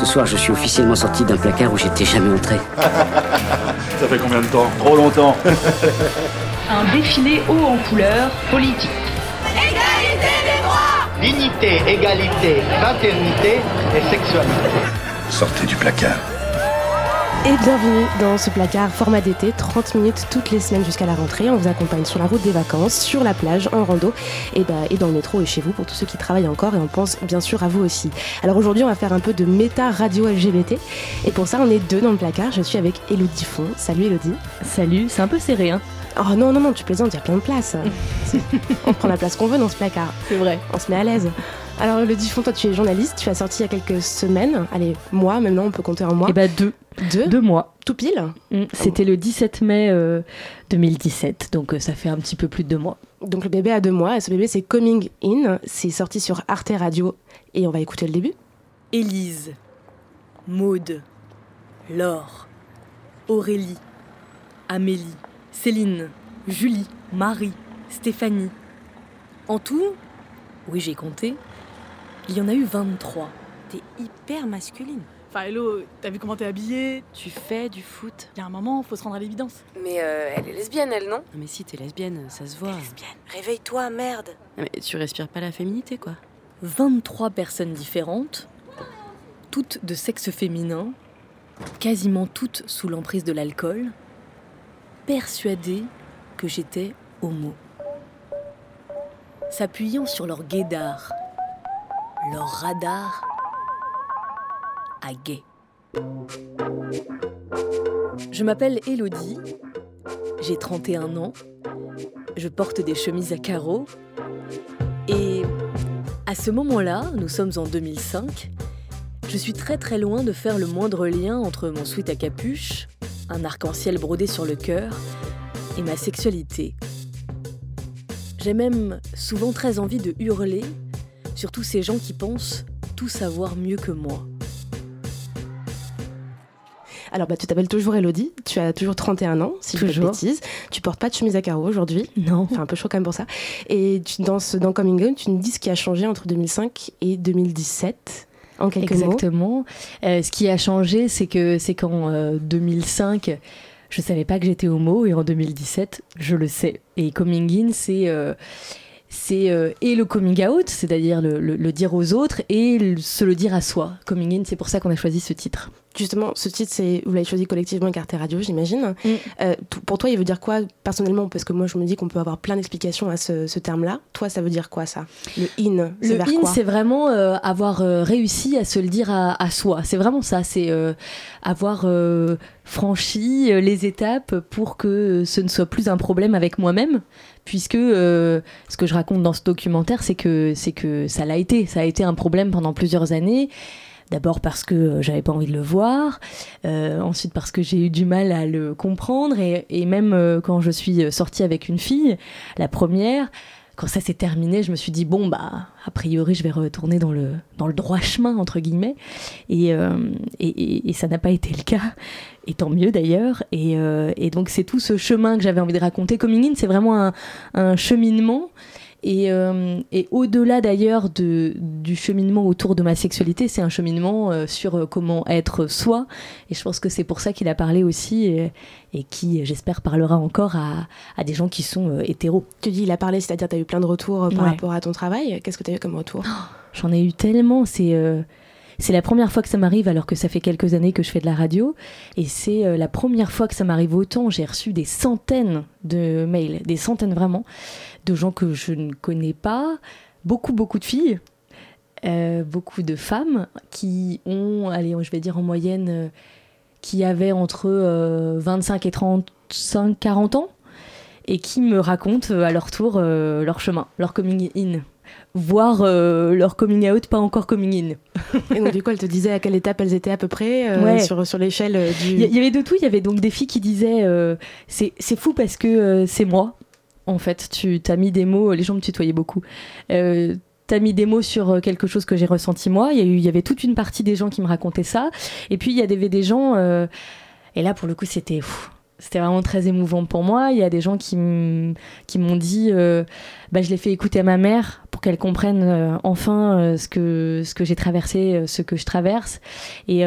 Ce soir, je suis officiellement sorti d'un placard où j'étais jamais entré. Ça fait combien de temps Trop longtemps. Un défilé haut en couleur politique. Égalité des droits Dignité, égalité, fraternité et sexualité. Sortez du placard. Et bienvenue dans ce placard format d'été, 30 minutes toutes les semaines jusqu'à la rentrée. On vous accompagne sur la route des vacances, sur la plage, en rando et, bah, et dans le métro et chez vous pour tous ceux qui travaillent encore et on pense bien sûr à vous aussi. Alors aujourd'hui on va faire un peu de méta radio LGBT et pour ça on est deux dans le placard. Je suis avec Elodie Font. Salut Elodie. Salut, c'est un peu serré hein Oh non, non, non, tu plaisantes, il y a plein de places. on prend la place qu'on veut dans ce placard. C'est vrai. On se met à l'aise. Alors, le Diffon, toi, tu es journaliste, tu as sorti il y a quelques semaines, allez, mois, maintenant, on peut compter en mois. Eh bah, deux. Deux Deux mois. Tout pile Mm, C'était le 17 mai euh, 2017, donc euh, ça fait un petit peu plus de deux mois. Donc, le bébé a deux mois, et ce bébé, c'est Coming In. C'est sorti sur Arte Radio, et on va écouter le début. Élise, Maude, Laure, Aurélie, Amélie, Céline, Julie, Marie, Stéphanie. En tout, oui j'ai compté, il y en a eu 23. T'es hyper masculine. Enfin, hello, t'as vu comment t'es habillée? Tu fais du foot. Il y a un moment, faut se rendre à l'évidence. Mais euh, elle est lesbienne, elle, non? Non mais si t'es lesbienne, ça se voit. Lesbienne. Réveille-toi, merde. Non, mais tu respires pas la féminité quoi. 23 personnes différentes, toutes de sexe féminin, quasiment toutes sous l'emprise de l'alcool, persuadées que j'étais homo. S'appuyant sur leur guédard, leur radar à gay. Je m'appelle Elodie, j'ai 31 ans, je porte des chemises à carreaux et à ce moment-là, nous sommes en 2005, je suis très très loin de faire le moindre lien entre mon sweat à capuche, un arc-en-ciel brodé sur le cœur et ma sexualité. J'ai même souvent très envie de hurler sur tous ces gens qui pensent tout savoir mieux que moi. Alors, bah, tu t'appelles toujours Elodie, tu as toujours 31 ans, si je ne bêtises. Tu portes pas de chemise à carreaux aujourd'hui. Non. C'est un peu chaud quand même pour ça. Et tu, dans, ce, dans Coming Out, tu nous dis ce qui a changé entre 2005 et 2017, en quelques mots. Exactement. Euh, ce qui a changé, c'est que c'est qu'en euh, 2005, je savais pas que j'étais homo et en 2017, je le sais. Et coming in, c'est euh, c'est euh, et le coming out, c'est-à-dire le, le- le dire aux autres et le- se le dire à soi. Coming in, c'est pour ça qu'on a choisi ce titre. Justement, ce titre, c'est vous l'avez choisi collectivement avec Arte Radio, j'imagine. Mm. Euh, pour toi, il veut dire quoi personnellement? Parce que moi, je me dis qu'on peut avoir plein d'explications à ce, ce terme-là. Toi, ça veut dire quoi ça? Le in, c'est Le vers in, c'est vraiment euh, avoir réussi à se le dire à, à soi. C'est vraiment ça. C'est avoir franchi les étapes pour que ce ne soit plus un problème avec moi-même. Puisque euh, ce que je raconte dans ce documentaire, c'est que, que ça l'a été. Ça a été un problème pendant plusieurs années. D'abord parce que euh, j'avais pas envie de le voir, euh, ensuite parce que j'ai eu du mal à le comprendre, et, même quand je suis sortie avec une fille, la première, quand ça s'est terminé, je me suis dit bon bah a priori je vais retourner dans le dans le droit chemin entre guillemets et et, et- et ça n'a pas été le cas et tant mieux d'ailleurs et, euh, et donc c'est tout ce chemin que j'avais envie de raconter. Coming in c'est vraiment un, un cheminement et, euh, et au-delà d'ailleurs de, du cheminement autour de ma sexualité, c'est un cheminement euh, sur comment être soi. Et je pense que c'est pour ça qu'il a parlé aussi et, et qui, j'espère, parlera encore à, à des gens qui sont hétéros. Tu dis il a parlé, c'est-à-dire tu as eu plein de retours par Ouais. rapport à ton travail. Qu'est-ce que tu as eu comme retour? J'en ai eu tellement. C'est c'est la première fois que ça m'arrive alors que ça fait quelques années que je fais de la radio. Et c'est euh, la première fois que ça m'arrive autant. J'ai reçu des centaines de mails, des centaines vraiment, de gens que je ne connais pas. Beaucoup, beaucoup de filles. euh, beaucoup de femmes qui ont, allez, je vais dire en moyenne, euh, qui avaient entre euh, 25 et 35, 40 ans, et qui me racontent à leur tour leur chemin, leur coming in, voire euh, leur coming out, pas encore coming in. Et donc, du coup, elle te disait à quelle étape elles étaient à peu près euh, Ouais. sur, sur l'échelle euh, du. Il y, avait de tout, il y avait donc des filles qui disaient euh, c'est fou parce que c'est moi, en fait, tu t'as mis des mots, les gens me tutoyaient beaucoup. Euh, T'as mis des mots sur quelque chose que j'ai ressenti moi. Il y, a eu, il y avait toute une partie des gens qui me racontaient ça. Et puis il y avait des gens, et là pour le coup c'était, pff, c'était vraiment très émouvant pour moi. Il y a des gens qui m'ont dit, euh, bah, je l'ai fait écouter à ma mère pour qu'elle comprenne euh, enfin euh, ce que, ce que j'ai traversé, ce que je traverse. Et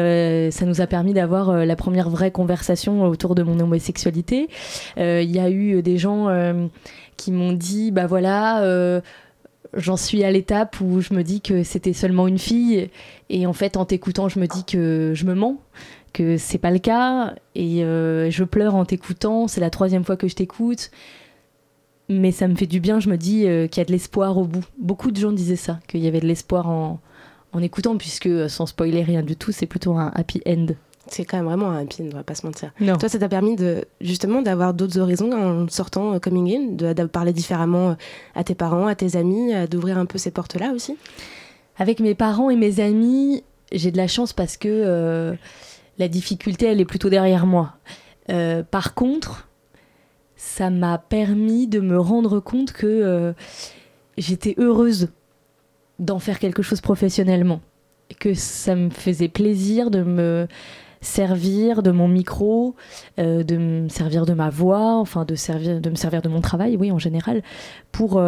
ça nous a permis d'avoir la première vraie conversation autour de mon homosexualité. Il y a eu des gens qui m'ont dit, bah voilà j'en suis à l'étape où je me dis que c'était seulement une fille et en fait en t'écoutant je me dis que je me mens que c'est pas le cas et euh, je pleure en t'écoutant. C'est la troisième fois que je t'écoute. Mais ça me fait du bien, je me dis euh, qu'il y a de l'espoir au bout. Beaucoup de gens disaient ça, qu'il y avait de l'espoir en, en écoutant, puisque euh, sans spoiler rien du tout, c'est plutôt un happy end. C'est quand même vraiment un happy end, on va pas se mentir. Toi, ça t'a permis de, justement d'avoir d'autres horizons en sortant coming in, de, de, parler différemment à tes parents, à tes amis, d'ouvrir un peu ces portes-là aussi? Avec mes parents et mes amis, j'ai de la chance parce que la difficulté, elle est plutôt derrière moi. Euh, par contre, ça m'a permis de me rendre compte que euh, j'étais heureuse d'en faire quelque chose professionnellement. Que ça me faisait plaisir de me servir de mon micro, euh, de me servir de ma voix, enfin de, servir, de me servir de mon travail, oui, en général, pour,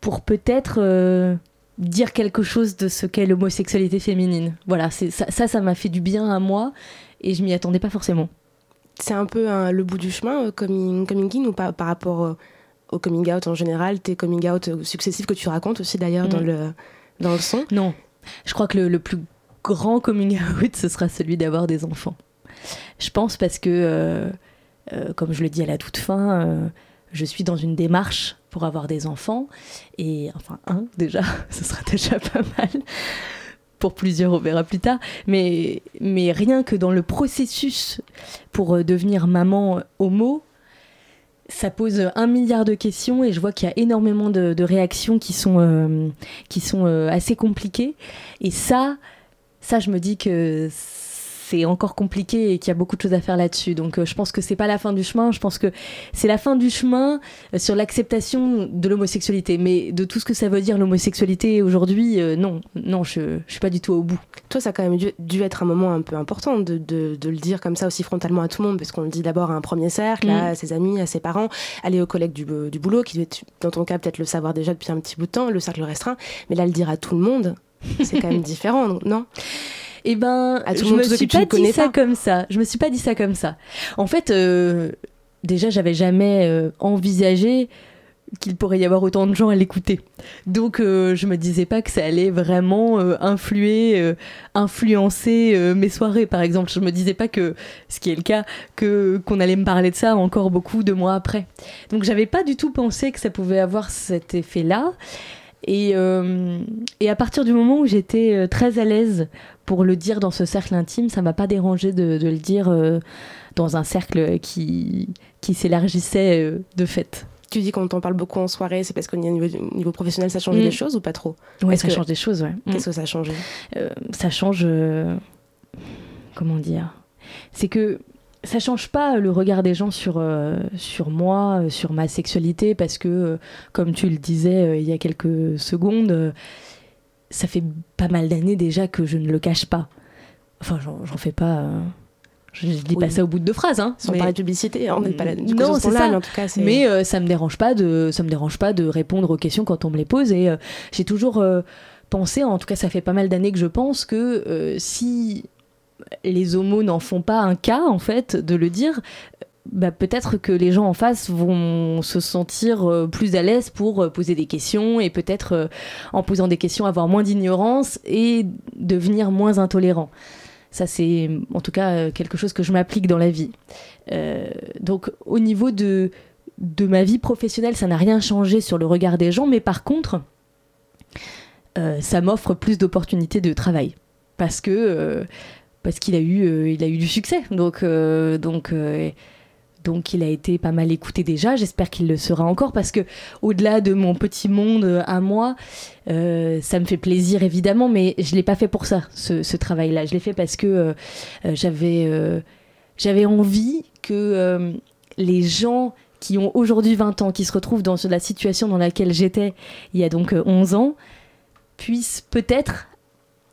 pour peut-être dire quelque chose de ce qu'est l'homosexualité féminine. Voilà, ça, ça, m'a fait du bien à moi et je m'y attendais pas forcément. C'est un peu le bout du chemin, euh, coming, coming in, ou par, par rapport euh, au coming out en général, tes coming out euh, successifs que tu racontes aussi d'ailleurs dans, mm. le, dans le son? Non, je crois que le, plus grand coming out, ce sera celui d'avoir des enfants. Je pense parce que, comme je le dis à la toute fin, je suis dans une démarche pour avoir des enfants. Et enfin, un déjà, ce sera déjà pas mal. Pour plusieurs, on verra plus tard. Mais, mais rien que dans le processus pour euh, devenir maman homo, ça pose un milliard de questions et je vois qu'il y a énormément de, réactions qui sont, euh, qui sont euh, assez compliquées. Et ça, ça, je me dis que c'est encore compliqué et qu'il y a beaucoup de choses à faire là-dessus. Donc euh, je pense que c'est pas la fin du chemin, je pense que c'est la fin du chemin euh, sur l'acceptation de l'homosexualité. Mais de tout ce que ça veut dire l'homosexualité aujourd'hui, euh, non, non, je, je suis pas du tout au bout. Toi, ça a quand même dû, être un moment un peu important de, de, le dire comme ça aussi frontalement à tout le monde, parce qu'on le dit d'abord à un premier cercle, à mm. ses amis, à ses parents, aller aux collègues du, du boulot, qui doit dans ton cas peut-être le savoir déjà depuis un petit bout de temps, le cercle restreint, mais là le dire à tout le monde, c'est quand même différent, non? Eh ben, je me suis pas dit ça comme ça. Je me suis pas dit ça comme ça. En fait, euh, déjà, j'avais jamais euh, envisagé qu'il pourrait y avoir autant de gens à l'écouter. Donc euh, je me disais pas que ça allait vraiment influer, influencer mes soirées par exemple. Je me disais pas que, ce qui est le cas, que qu'on allait me parler de ça encore beaucoup de mois après. Donc j'avais pas du tout pensé que ça pouvait avoir cet effet-là. Et, et à partir du moment où j'étais très à l'aise pour le dire dans ce cercle intime, ça m'a pas dérangé de, le dire euh, dans un cercle qui, qui s'élargissait euh, de fait. Tu dis qu'on t'en parle beaucoup en soirée, c'est parce qu'au niveau, niveau professionnel, ça change mm. des choses ou pas trop? Oui, ça change des choses, ouais. Qu'est-ce mm. que ça euh, Ça change. comment dire? C'est que ça change pas le regard des gens sur, sur moi, sur ma sexualité, parce que, comme tu le disais il y a quelques secondes, ça fait pas mal d'années déjà que je ne le cache pas. Enfin, j'en fais pas. Euh, je, dis pas ça au bout de deux phrases, hein. Sans parler de publicité, on n'est pas là. Du non, c'est ça. Mais, en tout cas, mais euh, ça me dérange pas de, ça me dérange pas de répondre aux questions quand on me les pose. Et euh, j'ai toujours pensé, en tout cas, ça fait pas mal d'années que je pense que si les homos n'en font pas un cas, en fait, de le dire, bah, peut-être que les gens en face vont se sentir euh, plus à l'aise pour euh, poser des questions et peut-être euh, en posant des questions avoir moins d'ignorance et devenir moins intolérant. Ça, c'est en tout cas quelque chose que je m'applique dans la vie. donc, au niveau de, de ma vie professionnelle, ça n'a rien changé sur le regard des gens, mais par contre, ça m'offre plus d'opportunités de travail. Parce que parce qu'il a eu il a eu du succès. Donc donc donc il a été pas mal écouté déjà, j'espère qu'il le sera encore parce que au-delà de mon petit monde euh, à moi, euh, ça me fait plaisir évidemment, mais je l'ai pas fait pour ça, ce, travail-là. Je l'ai fait parce que euh, j'avais j'avais envie que les gens qui ont aujourd'hui 20 ans, qui se retrouvent dans la situation dans laquelle j'étais il y a donc 11 ans, puissent peut-être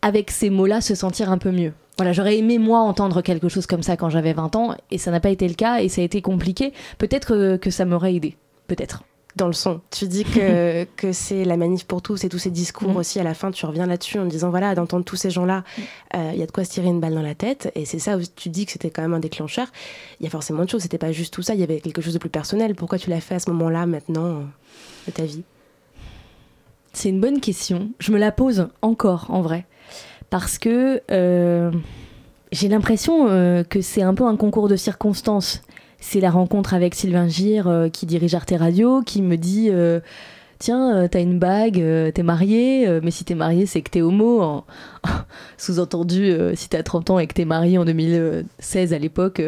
avec ces mots-là se sentir un peu mieux. Voilà, j'aurais aimé moi entendre quelque chose comme ça quand j'avais 20 ans et ça n'a pas été le cas et ça a été compliqué. Peut-être que, que ça m'aurait aidé, peut-être. Dans le son, tu dis que, que c'est la manif pour tous et tous ces discours Mm. aussi à la fin, tu reviens là-dessus en disant voilà, d'entendre tous ces gens-là, euh, il y a de quoi se tirer une balle dans la tête et c'est ça où tu dis que c'était quand même un déclencheur. Il y a forcément autre chose, c'était pas juste tout ça, il y avait quelque chose de plus personnel. Pourquoi tu l'as fait à ce moment-là maintenant euh, de ta vie? C'est une bonne question. Je me la pose encore, en vrai. Parce que euh, j'ai l'impression euh, que c'est un peu un concours de circonstances. C'est la rencontre avec Sylvain Gire, euh, qui dirige Arte Radio, qui me dit euh, Tiens, t'as une bague, t'es marié, mais si t'es marié, c'est que t'es homo. En- Sous-entendu, si t'as 30 ans et que t'es marié en 2016 à l'époque,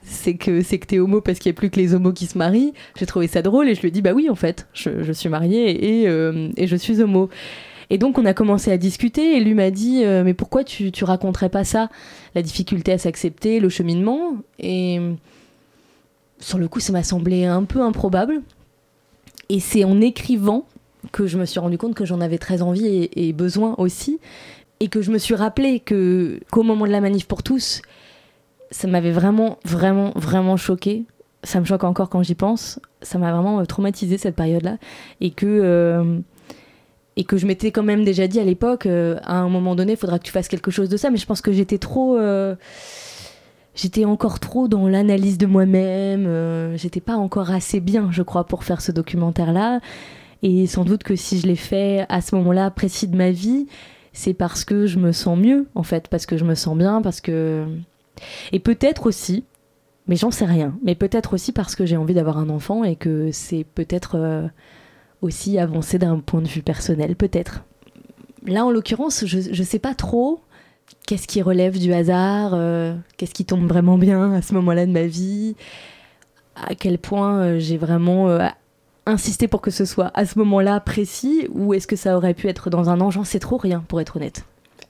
c'est que c'est que t'es homo parce qu'il n'y a plus que les homos qui se marient. J'ai trouvé ça drôle et je lui ai dit bah oui en fait, je, suis mariée et je suis homo. Et donc on a commencé à discuter et lui m'a dit euh, mais pourquoi tu, tu raconterais pas ça? La difficulté à s'accepter, le cheminement. Et sur le coup ça m'a semblé un peu improbable. Et c'est en écrivant que je me suis rendu compte que j'en avais très envie et, besoin aussi. Et que je me suis rappelé que qu'au moment de la manif pour tous, ça m'avait vraiment, vraiment, vraiment choqué. Ça me choque encore quand j'y pense. Ça m'a vraiment euh, traumatisé cette période-là. Et que, euh, et que je m'étais quand même déjà dit à l'époque, euh, à un moment donné, il faudra que tu fasses quelque chose de ça. Mais je pense que j'étais trop. euh, J'étais encore trop dans l'analyse de moi-même. euh, J'étais pas encore assez bien, je crois, pour faire ce documentaire-là. Et sans doute que si je l'ai fait à ce moment-là précis de ma vie, c'est parce que je me sens mieux, en fait, parce que je me sens bien, parce que et peut-être aussi, mais j'en sais rien, mais peut-être aussi parce que j'ai envie d'avoir un enfant et que c'est peut-être aussi avancé d'un point de vue personnel, peut-être. Là, en l'occurrence, je, je sais pas trop qu'est-ce qui relève du hasard, euh, qu'est-ce qui tombe vraiment bien à ce moment-là de ma vie, à quel point euh, j'ai vraiment euh, insisté pour que ce soit à ce moment-là précis, ou est-ce que ça aurait pu être dans un an, j'en sais trop rien, pour être honnête.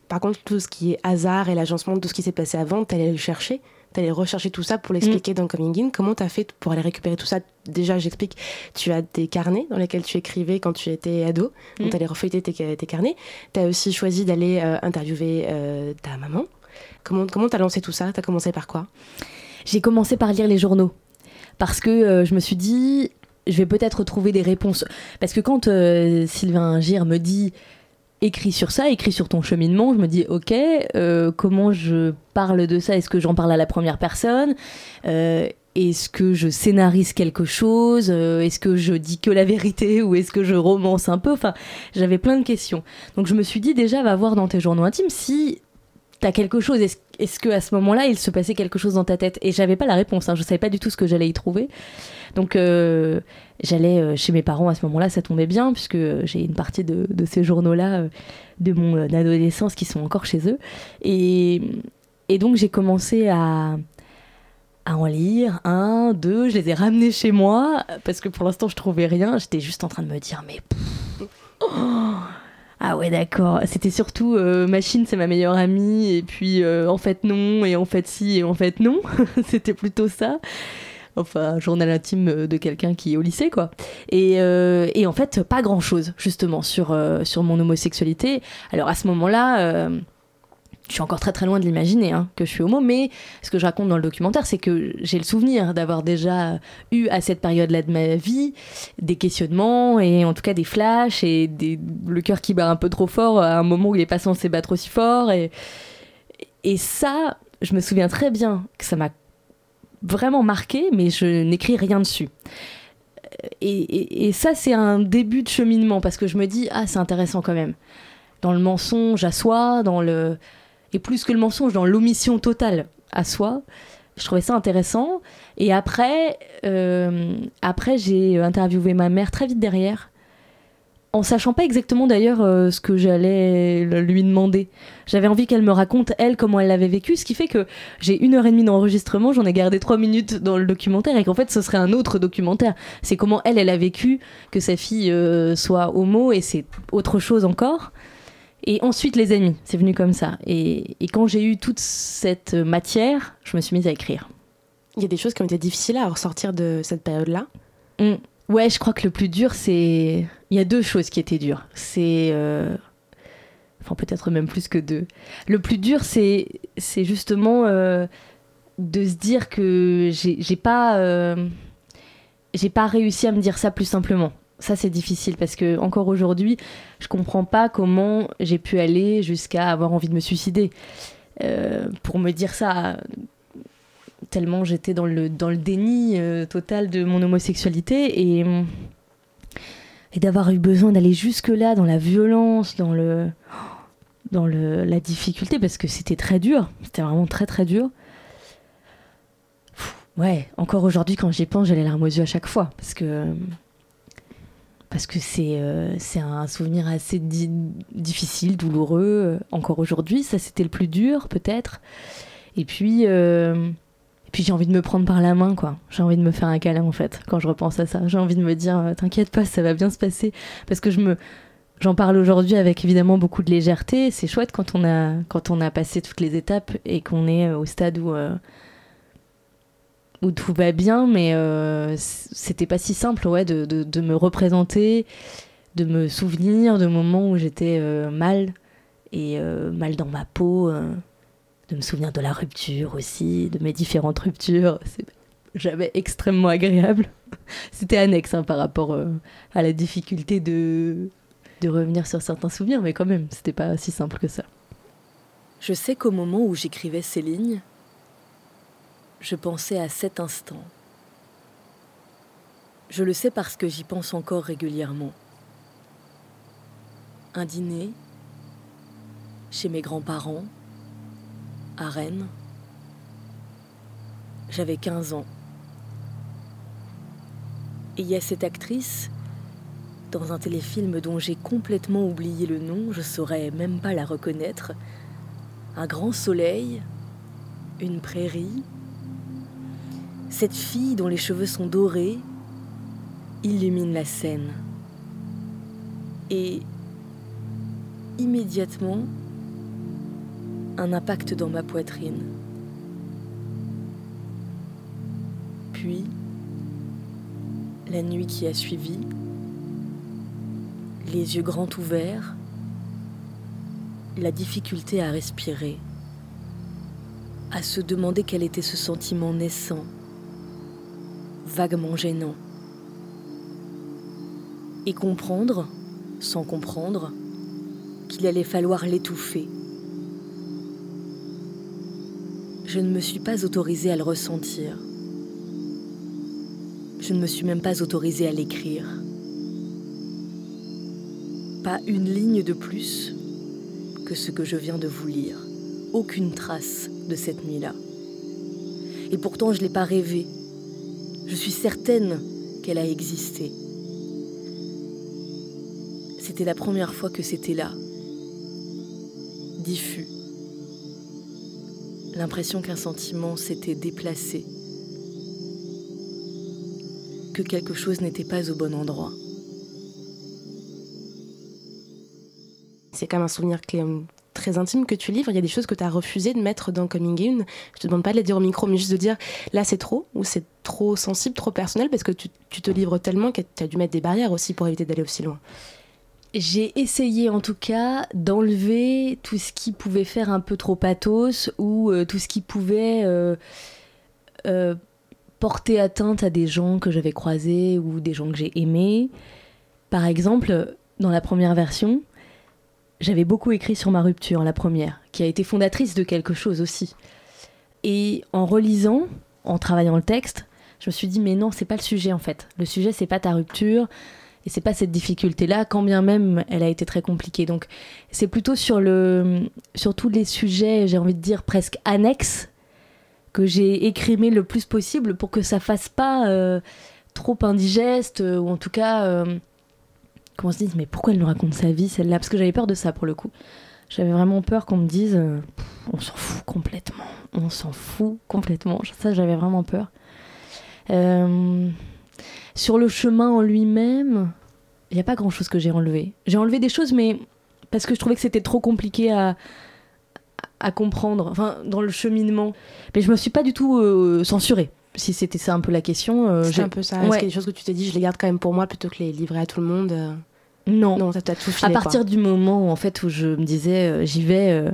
Par contre, tout ce qui est hasard et l'agencement de tout ce qui s'est passé avant, t'allais le chercher, t'allais rechercher tout ça pour l'expliquer dans Coming In. Comment t'as fait pour aller récupérer tout ça? Déjà, j'explique, tu as des carnets dans lesquels tu écrivais quand tu étais ado, donc Mm. t'allais refeuilleter tes, tes carnets. T'as aussi choisi d'aller euh, interviewer euh, ta maman. Comment comment t'as lancé tout ça? T'as commencé par quoi? J'ai commencé par lire les journaux parce que euh, je me suis dit je vais peut-être trouver des réponses parce que quand euh, Sylvain Gire me dit écris sur ça, écris sur ton cheminement, je me dis ok euh, comment je parle de ça? Est-ce que j'en parle à la première personne? Euh, Est-ce que je scénarise quelque chose? Euh, Est-ce que je dis que la vérité ou est-ce que je romance un peu? Enfin, j'avais plein de questions. Donc je me suis dit déjà va voir dans tes journaux intimes si t'as quelque chose. Est-ce est-ce que à ce moment-là, il se passait quelque chose dans ta tête? Et j'avais pas la réponse. Hein, je savais pas du tout ce que j'allais y trouver. Donc euh, j'allais euh, chez mes parents à ce moment-là. Ça tombait bien puisque j'ai une partie de, ces journaux-là euh, de mon adolescence qui sont encore chez eux. Et, donc j'ai commencé à en lire un, deux, je les ai ramenés chez moi parce que pour l'instant je trouvais rien. J'étais juste en train de me dire mais oh, ah ouais d'accord. C'était surtout euh, machine c'est ma meilleure amie et puis euh, en fait non et en fait si et en fait non. C'était plutôt ça. Enfin, journal intime de quelqu'un qui est au lycée, quoi. Et, euh, et en fait, pas grand-chose, justement, sur, euh, sur mon homosexualité. Alors, à ce moment-là, euh, je suis encore très très loin de l'imaginer hein, que je suis homo, mais ce que je raconte dans le documentaire, c'est que j'ai le souvenir d'avoir déjà eu à cette période-là de ma vie des questionnements et en tout cas des flashs et le cœur qui bat un peu trop fort à un moment où il n'est pas censé battre aussi fort. Et, ça, je me souviens très bien que ça m'a vraiment marqué, mais je n'écris rien dessus. Et ça, c'est un début de cheminement parce que je me dis, ah, c'est intéressant quand même. Dans le mensonge à soi, dans le. Plus que le mensonge, dans l'omission totale à soi. Je trouvais ça intéressant. Et après, euh, après j'ai interviewé ma mère très vite derrière, en sachant pas exactement d'ailleurs euh, ce que j'allais lui demander. J'avais envie qu'elle me raconte, elle, comment elle l'avait vécu, ce qui fait que j'ai une heure et demie d'enregistrement, j'en ai gardé trois minutes dans le documentaire, et qu'en fait, ce serait un autre documentaire. C'est comment elle, elle a vécu que sa fille euh, soit homo, et c'est autre chose encore. Et ensuite, les amis, c'est venu comme ça. Et, et quand j'ai eu toute cette matière, je me suis mise à écrire. Il y a des choses qui ont été difficiles à ressortir de cette période-là? Mm. Ouais, je crois que le plus dur, c'est. Il y a deux choses qui étaient dures. C'est. euh, Enfin, peut-être même plus que deux. Le plus dur, c'est c'est justement euh, de se dire que j'ai j'ai pas euh, j'ai pas réussi à me dire ça plus simplement. Ça, c'est difficile parce que encore aujourd'hui, je comprends pas comment j'ai pu aller jusqu'à avoir envie de me suicider. Euh, pour me dire ça, tellement j'étais dans le, dans le déni euh, total de mon homosexualité et, d'avoir eu besoin d'aller jusque-là dans la violence, dans, le, dans le, la difficulté, parce que c'était très dur, c'était vraiment très très dur. Ouais, encore aujourd'hui, quand j'y pense, j'ai les larmes aux yeux à chaque fois, parce que parce que c'est euh, c'est un souvenir assez di- difficile, douloureux, euh, encore aujourd'hui. Ça, c'était le plus dur, peut-être. Et puis, euh, puis j'ai envie de me prendre par la main, quoi. J'ai envie de me faire un câlin, en fait, quand je repense à ça. J'ai envie de me dire, t'inquiète pas, ça va bien se passer. Parce que je me... J'en parle aujourd'hui avec évidemment beaucoup de légèreté. C'est chouette quand on, a, quand on a passé toutes les étapes et qu'on est au stade où, où tout va bien, mais euh, c'était pas si simple ouais, de, de- me représenter, de me souvenir de moments où j'étais euh, mal et euh, mal dans ma peau, de me souvenir de la rupture aussi, de mes différentes ruptures. C'est jamais extrêmement agréable. C'était annexe hein, par rapport à la difficulté de, de revenir sur certains souvenirs, mais quand même, c'était pas si simple que ça. Je sais qu'au moment où j'écrivais ces lignes, je pensais à cet instant. Je le sais parce que j'y pense encore régulièrement. Un dîner chez mes grands-parents à Rennes. J'avais 15 ans. Et il y a cette actrice dans un téléfilm dont j'ai complètement oublié le nom, je saurais même pas la reconnaître. Un grand soleil, une prairie, cette fille dont les cheveux sont dorés illumine la scène. Et immédiatement, un impact dans ma poitrine. Puis, la nuit qui a suivi, les yeux grands ouverts, la difficulté à respirer, à se demander quel était ce sentiment naissant, vaguement gênant, et comprendre, sans comprendre, qu'il allait falloir l'étouffer. Je ne me suis pas autorisée à le ressentir. Je ne me suis même pas autorisée à l'écrire. Pas une ligne de plus que ce que je viens de vous lire. Aucune trace de cette nuit-là. Et pourtant, je ne l'ai pas rêvée. Je suis certaine qu'elle a existé. C'était la première fois que c'était là, diffus. L'impression qu'un sentiment s'était déplacé, que quelque chose n'était pas au bon endroit. C'est même un souvenir euh, très intime que tu livres. Il y a des choses que tu as refusé de mettre dans Coming In. Je te demande pas de les dire au micro, mais juste de dire là c'est trop ou c'est trop sensible, trop personnel parce que tu, te livres tellement que tu as dû mettre des barrières aussi pour éviter d'aller aussi loin. J'ai essayé en tout cas d'enlever tout ce qui pouvait faire un peu trop pathos ou euh, tout ce qui pouvait euh, euh, porter atteinte à des gens que j'avais croisés ou des gens que j'ai aimés. Par exemple, dans la première version, j'avais beaucoup écrit sur ma rupture, la première, qui a été fondatrice de quelque chose aussi. Et en relisant, en travaillant le texte, je me suis dit mais non, c'est pas le sujet en fait. Le sujet c'est pas ta rupture et c'est pas cette difficulté là, quand bien même elle a été très compliquée. Donc c'est plutôt sur le sur tous les sujets, j'ai envie de dire presque annexes que j'ai écrimé le plus possible pour que ça fasse pas euh, trop indigeste euh, ou en tout cas euh, qu'on se dise mais pourquoi elle nous raconte sa vie celle-là? Parce que j'avais peur de ça pour le coup. J'avais vraiment peur qu'on me dise on s'en fout complètement, on s'en fout complètement. Ça j'avais vraiment peur. Euh, sur le chemin en lui-même, il n'y a pas grand-chose que j'ai enlevé. J'ai enlevé des choses, mais parce que je trouvais que c'était trop compliqué à, à comprendre, enfin, dans le cheminement. Mais je me suis pas du tout euh, censurée, si c'était ça un peu la question. euh, C'est un peu ça. Est-ce qu'il y a des choses que tu t'es dit, je les garde quand même pour moi plutôt que les livrer à tout le monde euh Non. Non, ça t'a tout à filé. partir quoi. du moment où, en fait, où je me disais, euh, j'y vais,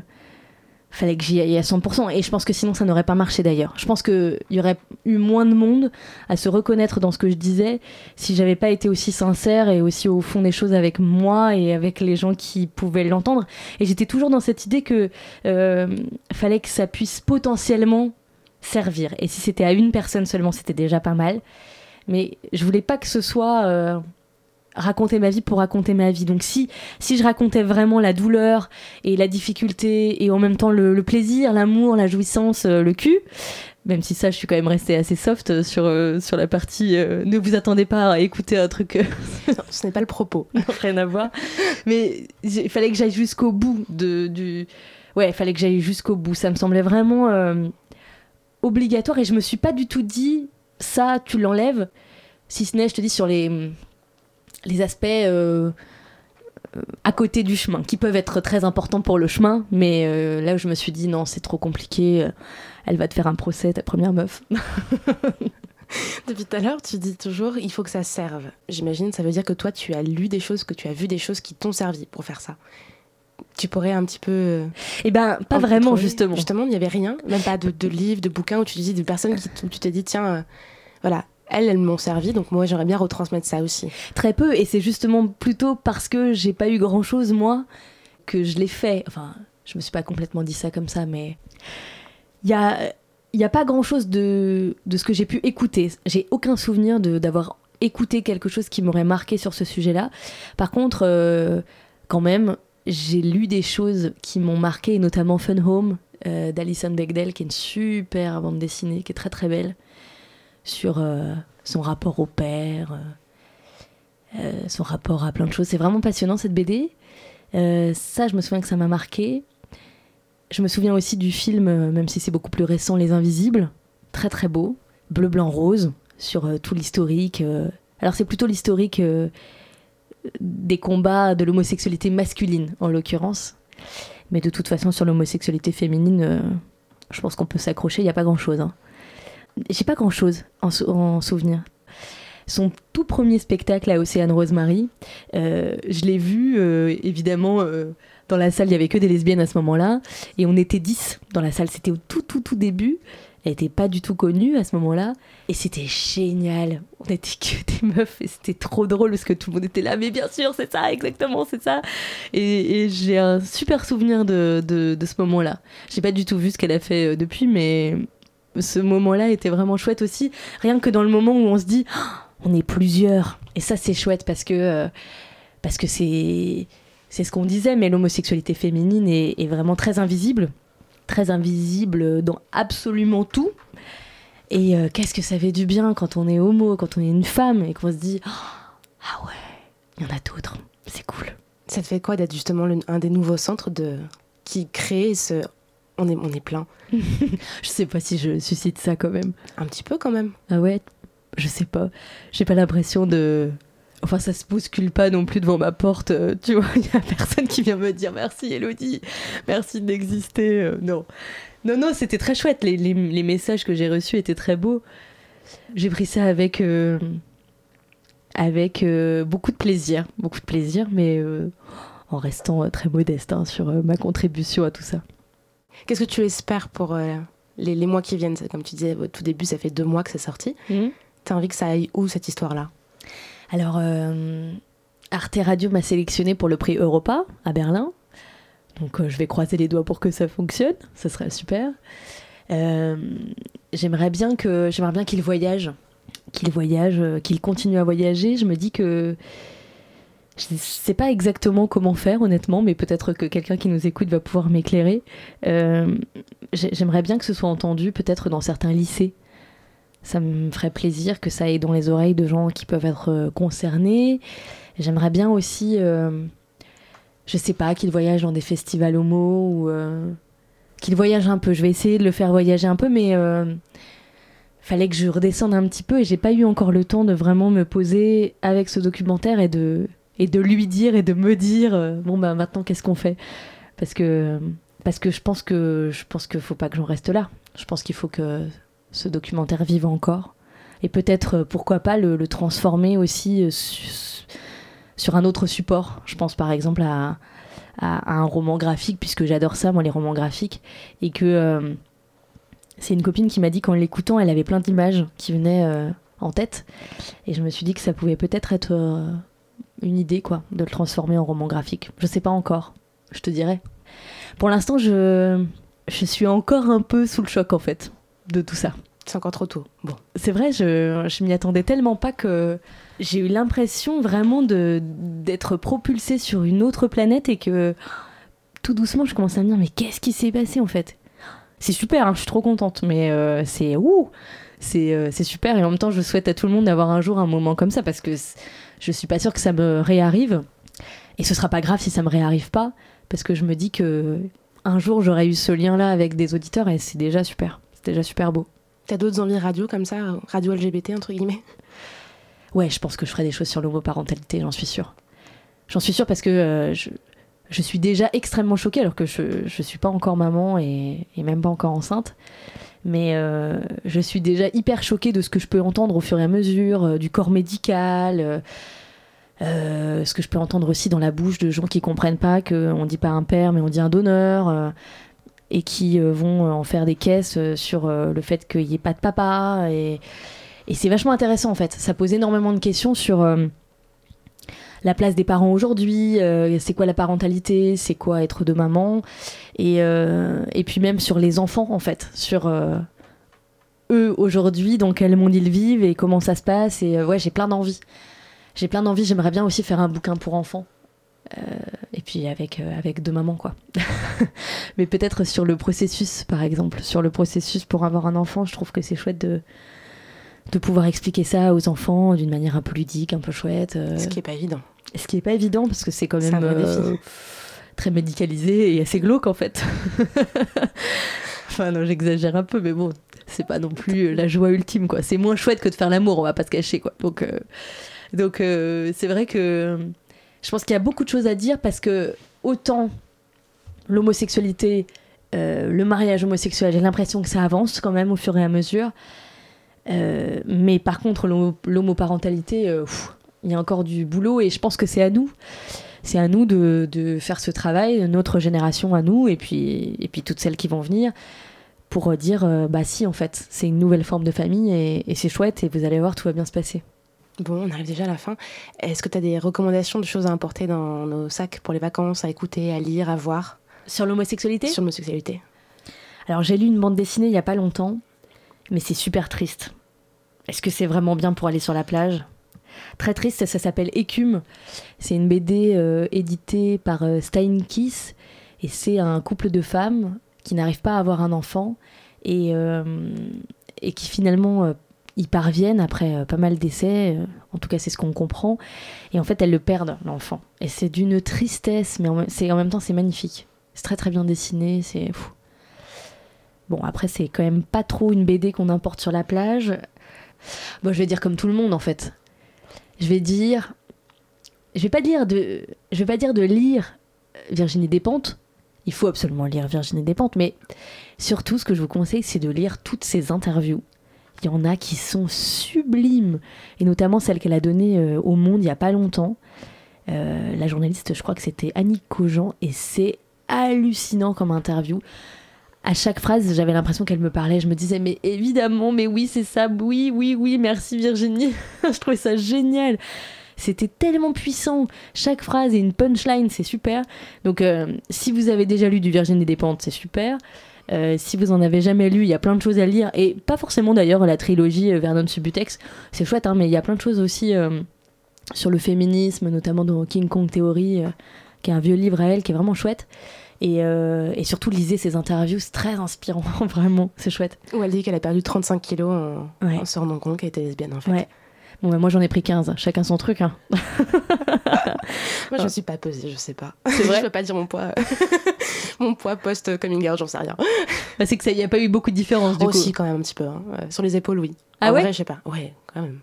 fallait que j'y aille à 100%. Et je pense que sinon, ça n'aurait pas marché d'ailleurs. Je pense qu'il y aurait eu moins de monde à se reconnaître dans ce que je disais si j'avais pas été aussi sincère et aussi au fond des choses avec moi et avec les gens qui pouvaient l'entendre. Et j'étais toujours dans cette idée que euh, fallait que ça puisse potentiellement servir. Et si c'était à une personne seulement, c'était déjà pas mal. Mais je voulais pas que ce soit euh, raconter ma vie pour raconter ma vie. Donc si, si je racontais vraiment la douleur et la difficulté et en même temps le, le plaisir, l'amour, la jouissance, euh, le cul, même si ça je suis quand même restée assez soft euh, sur, euh, sur la partie euh, ne vous attendez pas à écouter un truc euh, Non, ce n'est pas le propos. rien à voir. Mais il fallait que j'aille jusqu'au bout de, du... Ouais, il fallait que j'aille jusqu'au bout. Ça me semblait vraiment obligatoire et je me suis pas du tout dit ça, tu l'enlèves. Si ce n'est, je te dis, sur les, les aspects euh, euh, à côté du chemin, qui peuvent être très importants pour le chemin, mais euh, là où je me suis dit non, c'est trop compliqué, elle va te faire un procès, ta première meuf. Depuis tout à l'heure, tu dis toujours il faut que ça serve. J'imagine, ça veut dire que toi, tu as lu des choses, que tu as vu des choses qui t'ont servi pour faire ça. Tu pourrais un petit peu. Eh ben, pas vraiment, trouver. justement. Justement, il n'y avait rien, même pas de, de livres, de bouquins où tu dis de personnes qui où tu t'es dit tiens, euh, voilà, elles, elles m'ont servi, donc moi j'aimerais bien retransmettre ça aussi. Très peu, et c'est justement plutôt parce que j'ai pas eu grand chose, moi, que je l'ai fait. Enfin, je me suis pas complètement dit ça comme ça, mais il y a, il y a pas grand chose de, de ce que j'ai pu écouter. J'ai aucun souvenir d'avoir écouté quelque chose qui m'aurait marqué sur ce sujet-là. Par contre, euh, quand même, j'ai lu des choses qui m'ont marqué, notamment Fun Home euh, d'Alison Bechdel, qui est une super bande dessinée, qui est très très belle, sur euh, son rapport au père. euh, euh, son rapport à plein de choses. C'est vraiment passionnant cette BD. Ça, je me souviens que ça m'a marqué. Je me souviens aussi du film, même si c'est beaucoup plus récent, Les Invisibles. Très très beau. Bleu, blanc, rose, sur tout l'historique. Alors c'est plutôt l'historique des combats de l'homosexualité masculine, en l'occurrence. Mais de toute façon, sur l'homosexualité féminine, je pense qu'on peut s'accrocher, il n'y a pas grand-chose. hein. J'ai pas grand-chose en, sou- en souvenir. Son tout premier spectacle à Océane Rosemary, euh, je l'ai vu, euh, évidemment, euh, dans la salle, il y avait que des lesbiennes à ce moment-là, et on était 10 dans la salle, c'était au tout, tout, tout début. Elle n'était pas du tout connue à ce moment-là, et c'était génial. On était que des meufs, et c'était trop drôle parce que tout le monde était là, mais bien sûr, c'est ça, exactement, c'est ça. Et, j'ai un super souvenir de, de, ce moment-là. J'ai pas du tout vu ce qu'elle a fait depuis, mais ce moment-là était vraiment chouette aussi. Rien que dans le moment où on se dit, Ah, on est plusieurs. Et ça, c'est chouette parce que euh, parce que c'est c'est ce qu'on disait, mais l'homosexualité féminine est, vraiment très invisible, très invisible dans absolument tout. Et euh, qu'est-ce que ça fait du bien quand on est homo, quand on est une femme et qu'on se dit, ah ouais, il y en a d'autres, c'est cool. Ça te fait quoi d'être justement un des nouveaux centres de qui crée ce. On est, on est plein. Je sais pas si je suscite ça quand même. Un petit peu quand même. Ah ouais, je sais pas. J'ai pas l'impression de. Enfin, ça se bouscule pas non plus devant ma porte. euh, tu vois, il y a personne qui vient me dire merci Elodie, merci d'exister. euh, non. Non, non, c'était très chouette. Les, les- les messages que j'ai reçus étaient très beaux. J'ai pris ça avec. euh, avec beaucoup de plaisir. Beaucoup de plaisir, mais en restant très modeste hein, sur ma contribution à tout ça. Qu'est-ce que tu espères pour euh, les, les mois qui viennent? Comme tu disais au tout début, ça fait deux mois que c'est sorti. T'as envie que ça aille où cette histoire-là? Alors, euh, Arte Radio m'a sélectionné pour le prix Europa à Berlin. Donc, euh, je vais croiser les doigts pour que ça fonctionne. Ça serait super. Euh, j'aimerais bien que j'aimerais bien qu'il voyage, qu'il voyage, qu'il continue à voyager. Je me dis que je sais pas exactement comment faire, honnêtement, mais peut-être que quelqu'un qui nous écoute va pouvoir m'éclairer. Euh, j'ai- J'aimerais bien que ce soit entendu, peut-être dans certains lycées. Ça me ferait plaisir que ça aille dans les oreilles de gens qui peuvent être euh, concernés. J'aimerais bien aussi, euh, je sais pas, qu'il voyage dans des festivals homo ou euh, qu'il voyage un peu. Je vais essayer de le faire voyager un peu, mais euh, fallait que je redescende un petit peu et j'ai pas eu encore le temps de vraiment me poser avec ce documentaire et de et de lui dire et de me dire euh, bon bah maintenant qu'est-ce qu'on fait? Parce que parce que je pense que je pense que faut pas que j'en reste là. Je pense qu'il faut que ce documentaire vive encore et peut-être euh, pourquoi pas le, transformer aussi euh, su- sur un autre support. Je pense par exemple à, un roman graphique, puisque j'adore ça, moi, les romans graphiques, et que c'est une copine qui m'a dit qu'en l'écoutant, elle avait plein d'images qui venaient en tête, et je me suis dit que ça pouvait peut-être être, une idée, quoi, de le transformer en roman graphique. Je sais pas encore, je te dirai. Pour l'instant, je, je suis encore un peu sous le choc, en fait, de tout ça. C'est encore trop tôt. Bon. C'est vrai, je, je m'y attendais tellement pas que j'ai eu l'impression vraiment de d'être propulsée sur une autre planète et que tout doucement je commençais à me dire mais qu'est-ce qui s'est passé en fait? C'est super, hein, je suis trop contente, mais euh, c'est ouh, c'est euh, c'est super et en même temps je souhaite à tout le monde d'avoir un jour un moment comme ça parce que je suis pas sûre que ça me réarrive et ce sera pas grave si ça me réarrive pas parce que je me dis que un jour j'aurai eu ce lien là avec des auditeurs et c'est déjà super, c'est déjà super beau. T'as d'autres envies radio comme ça, radio LGBT entre guillemets? Ouais, je pense que je ferai des choses sur l'homoparentalité, j'en suis sûre. J'en suis sûre parce que euh, je, je, suis déjà extrêmement choquée alors que je ne suis pas encore maman et, même pas encore enceinte. Mais euh, je suis déjà hyper choquée de ce que je peux entendre au fur et à mesure, euh, du corps médical, euh, ce que je peux entendre aussi dans la bouche de gens qui comprennent pas qu'on dit pas un père mais on dit un donneur et qui vont en faire des caisses sur le fait qu'il n'y ait pas de papa et c'est vachement intéressant en fait. Ça pose énormément de questions sur la place des parents aujourd'hui, euh, c'est quoi la parentalité, c'est quoi être de maman, et, euh, et puis même sur les enfants en fait, sur eux aujourd'hui, dans quel monde ils vivent et comment ça se passe. Et ouais, j'ai plein d'envies. J'ai plein d'envies. J'aimerais bien aussi faire un bouquin pour enfants. et puis avec, avec deux mamans, quoi. Mais peut-être sur le processus, par exemple. Sur le processus pour avoir un enfant, je trouve que c'est chouette de, de pouvoir expliquer ça aux enfants d'une manière un peu ludique, un peu chouette. Euh... Ce qui est pas évident. Ce qui est pas évident parce que c'est quand même euh, très médicalisé et assez glauque en fait. enfin non, j'exagère un peu, mais bon, c'est pas non plus la joie ultime quoi. C'est moins chouette que de faire l'amour, on va pas se cacher quoi. Donc euh, donc euh, c'est vrai que je pense qu'il y a beaucoup de choses à dire parce que autant l'homosexualité, le mariage homosexuel, j'ai l'impression que ça avance quand même au fur et à mesure. Euh, mais par contre, l'homoparentalité, euh, il y a encore du boulot et je pense que c'est à nous. C'est à nous de, de, faire ce travail, notre génération à nous et puis, et puis toutes celles qui vont venir pour dire euh, bah si en fait c'est une nouvelle forme de famille et, et c'est chouette et vous allez voir tout va bien se passer. Bon, on arrive déjà à la fin. Est-ce que tu as des recommandations de choses à importer dans nos sacs pour les vacances, à écouter, à lire, à voir? Sur l'homosexualité? Sur l'homosexualité. Alors j'ai lu une bande dessinée il y a pas longtemps mais c'est super triste. Est-ce que c'est vraiment bien pour aller sur la plage? Très triste, ça, s'appelle Écume. C'est une BD euh, éditée par euh, Steinkiss et c'est un couple de femmes qui n'arrivent pas à avoir un enfant et, euh, qui finalement euh, y parviennent après pas mal d'essais. en tout cas, c'est ce qu'on comprend. Et en fait, elles le perdent, l'enfant. Et c'est d'une tristesse, mais en, en même temps, c'est magnifique. C'est très très bien dessiné, c'est fou. Bon, après, c'est quand même pas trop une BD qu'on importe sur la plage. Bon, je vais dire comme tout le monde, en fait. Je vais dire... Je vais pas dire de... Je vais pas dire de lire Virginie Despentes. Il faut absolument lire Virginie Despentes, mais surtout, ce que je vous conseille, c'est de lire toutes ses interviews. Il y en a qui sont sublimes, et notamment celle qu'elle a donnée euh, au Monde il y a pas longtemps. Euh, la journaliste, je crois que c'était Annick Cogent, et c'est hallucinant comme interview à chaque phrase, j'avais l'impression qu'elle me parlait. Je me disais, mais évidemment, mais oui, c'est ça, oui, oui, oui, merci Virginie. je trouvais ça génial. C'était tellement puissant. Chaque phrase est une punchline, c'est super. Donc, euh, si vous avez déjà lu du Virginie Despentes, c'est super. Euh, si vous en avez jamais lu, il y a plein de choses à lire. Et pas forcément d'ailleurs la trilogie euh, Vernon Subutex. C'est chouette, hein, mais il y a plein de choses aussi sur le féminisme, notamment dans King Kong Theory, qui est un vieux livre à elle, qui est vraiment chouette. Et, euh, et, surtout, lisez ses interviews, c'est très inspirant, vraiment, c'est chouette. Où elle dit qu'elle a perdu 35 kilos en, ouais. en se rendant compte qu'elle était lesbienne, en fait. Ouais. Bon, bah, moi j'en ai pris 15, chacun son truc. Hein. moi je ne suis pas pesée, je sais pas. C'est vrai Je peux pas dire mon poids. mon poids post-coming out, j'en sais rien. Bah, c'est que ça n'y a pas eu beaucoup de différence du oh, coup. si, quand même, un petit peu. Hein. Sur les épaules, oui. Ah en ouais vrai, je sais pas. Ouais, quand même.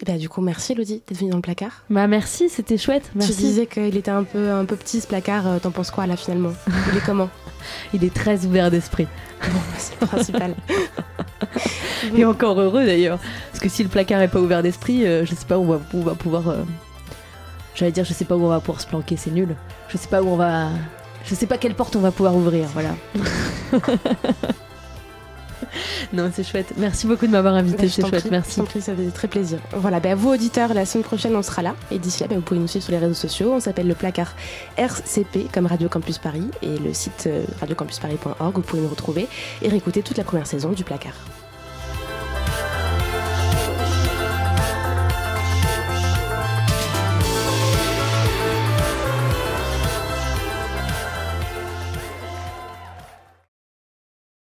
Et bah, du coup, merci Elodie d'être venue dans le placard. Bah, merci, c'était chouette. Merci. Tu disais qu'il était un peu, un peu petit ce placard. T'en penses quoi là finalement? Il est comment? Il est très ouvert d'esprit. Bon, c'est le principal. Et encore heureux d'ailleurs. Parce que si le placard est pas ouvert d'esprit, euh, je sais pas où on va, on va pouvoir euh, J'allais dire, je sais pas où on va pouvoir se planquer, c'est nul. Je sais pas où on va. Je sais pas quelle porte on va pouvoir ouvrir, voilà. non, c'est chouette. Merci beaucoup de m'avoir invité, Bah, c'est chouette, prie, merci. je prie, ça fait très plaisir. Voilà, bah, vous auditeurs, la semaine prochaine, on sera là. Et d'ici là, bah, vous pouvez nous suivre sur les réseaux sociaux. On s'appelle le placard RCP, comme Radio Campus Paris, et le site euh, radiocampusparis.org. Vous pouvez nous retrouver et réécouter toute la première saison du placard.